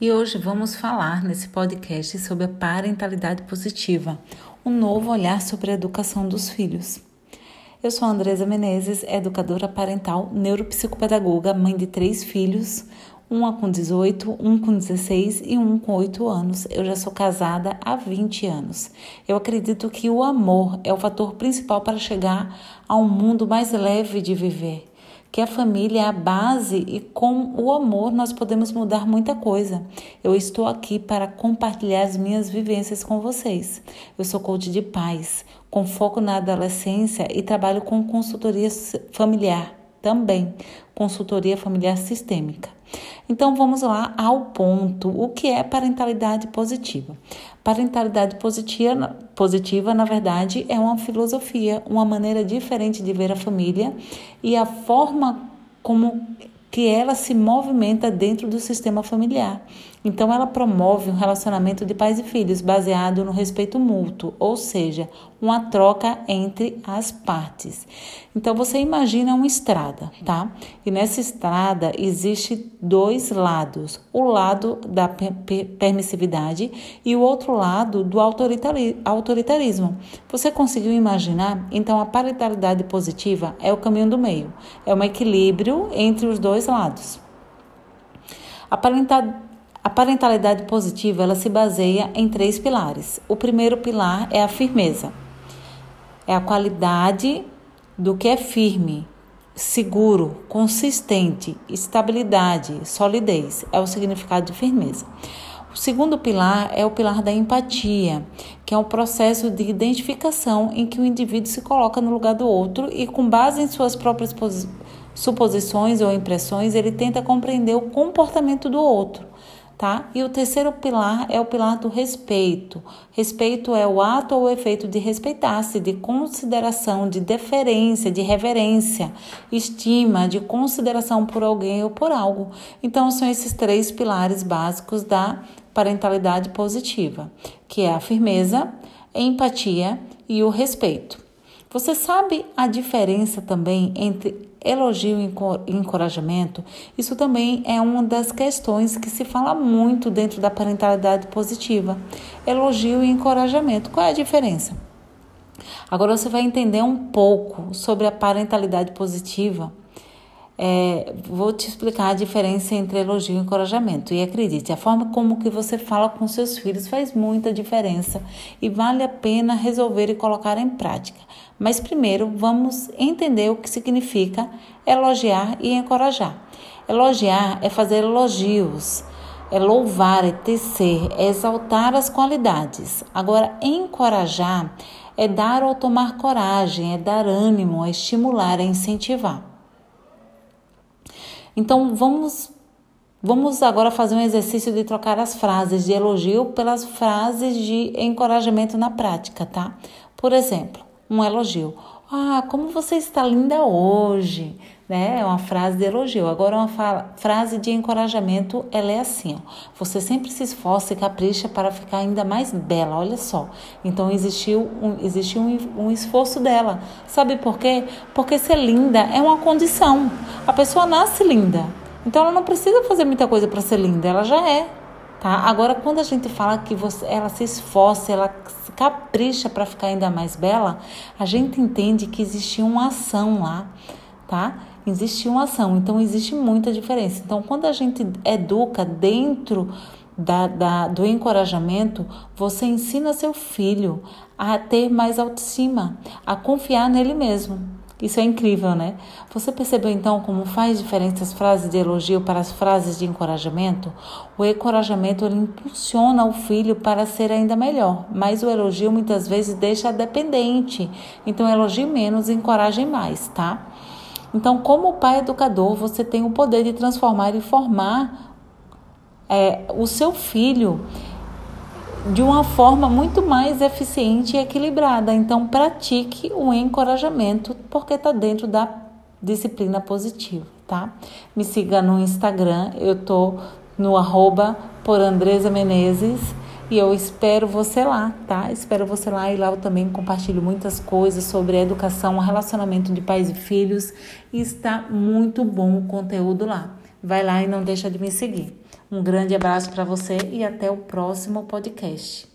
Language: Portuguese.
E hoje vamos falar nesse podcast sobre a parentalidade positiva, um novo olhar sobre a educação dos filhos. Eu sou Andresa Menezes, educadora parental, neuropsicopedagoga, mãe de três filhos, uma com 18, um com 16 e um com 8 anos. Eu já sou casada há 20 anos. Eu acredito que o amor é o fator principal para chegar a um mundo mais leve de viver que a família é a base e com o amor nós podemos mudar muita coisa. Eu estou aqui para compartilhar as minhas vivências com vocês. Eu sou coach de paz, com foco na adolescência e trabalho com consultoria familiar também, consultoria familiar sistêmica. Então vamos lá ao ponto. O que é parentalidade positiva? Parentalidade positiva, positiva, na verdade, é uma filosofia, uma maneira diferente de ver a família e a forma como que ela se movimenta dentro do sistema familiar. Então, ela promove um relacionamento de pais e filhos baseado no respeito mútuo, ou seja, uma troca entre as partes. Então, você imagina uma estrada, tá? E nessa estrada existe dois lados: o lado da permissividade e o outro lado do autoritarismo. Você conseguiu imaginar? Então, a parentalidade positiva é o caminho do meio, é um equilíbrio entre os dois lados. A parentalidade positiva ela se baseia em três pilares. O primeiro pilar é a firmeza, é a qualidade do que é firme, seguro, consistente, estabilidade, solidez é o significado de firmeza. O segundo pilar é o pilar da empatia, que é um processo de identificação em que o indivíduo se coloca no lugar do outro e, com base em suas próprias suposições ou impressões, ele tenta compreender o comportamento do outro. Tá? E o terceiro pilar é o pilar do respeito. Respeito é o ato ou o efeito de respeitar-se, de consideração, de deferência, de reverência, estima, de consideração por alguém ou por algo. Então, são esses três pilares básicos da parentalidade positiva, que é a firmeza, a empatia e o respeito. Você sabe a diferença também entre elogio e encorajamento? Isso também é uma das questões que se fala muito dentro da parentalidade positiva. Elogio e encorajamento. Qual é a diferença? Agora você vai entender um pouco sobre a parentalidade positiva é, vou te explicar a diferença entre elogio e encorajamento. E acredite, a forma como que você fala com seus filhos faz muita diferença e vale a pena resolver e colocar em prática. Mas primeiro vamos entender o que significa elogiar e encorajar. Elogiar é fazer elogios, é louvar, é tecer, é exaltar as qualidades. Agora, encorajar é dar ou tomar coragem, é dar ânimo, é estimular, é incentivar. Então vamos vamos agora fazer um exercício de trocar as frases de elogio pelas frases de encorajamento na prática, tá? Por exemplo, um elogio. Ah, como você está linda hoje, né? É uma frase de elogio. Agora uma frase de encorajamento, ela é assim, ó. Você sempre se esforça e capricha para ficar ainda mais bela, olha só. Então existiu um, existiu um, um esforço dela. Sabe por quê? Porque ser linda é uma condição. A pessoa nasce linda. Então ela não precisa fazer muita coisa para ser linda, ela já é. Tá? Agora, quando a gente fala que você, ela se esforça, ela capricha para ficar ainda mais bela, a gente entende que existe uma ação lá, tá? Existe uma ação, então existe muita diferença. Então, quando a gente educa dentro da, da, do encorajamento, você ensina seu filho a ter mais autoestima, a confiar nele mesmo. Isso é incrível, né? Você percebeu então como faz diferença as frases de elogio para as frases de encorajamento? O encorajamento impulsiona o filho para ser ainda melhor, mas o elogio muitas vezes deixa dependente. Então elogie menos e encoraje mais, tá? Então, como pai educador, você tem o poder de transformar e formar é, o seu filho de uma forma muito mais eficiente e equilibrada. Então, pratique o encorajamento, porque está dentro da disciplina positiva, tá? Me siga no Instagram, eu tô no arroba por Andresa Menezes e eu espero você lá, tá? Espero você lá e lá eu também compartilho muitas coisas sobre educação, relacionamento de pais e filhos e está muito bom o conteúdo lá. vai lá e não deixa de me seguir. Um grande abraço para você e até o próximo podcast.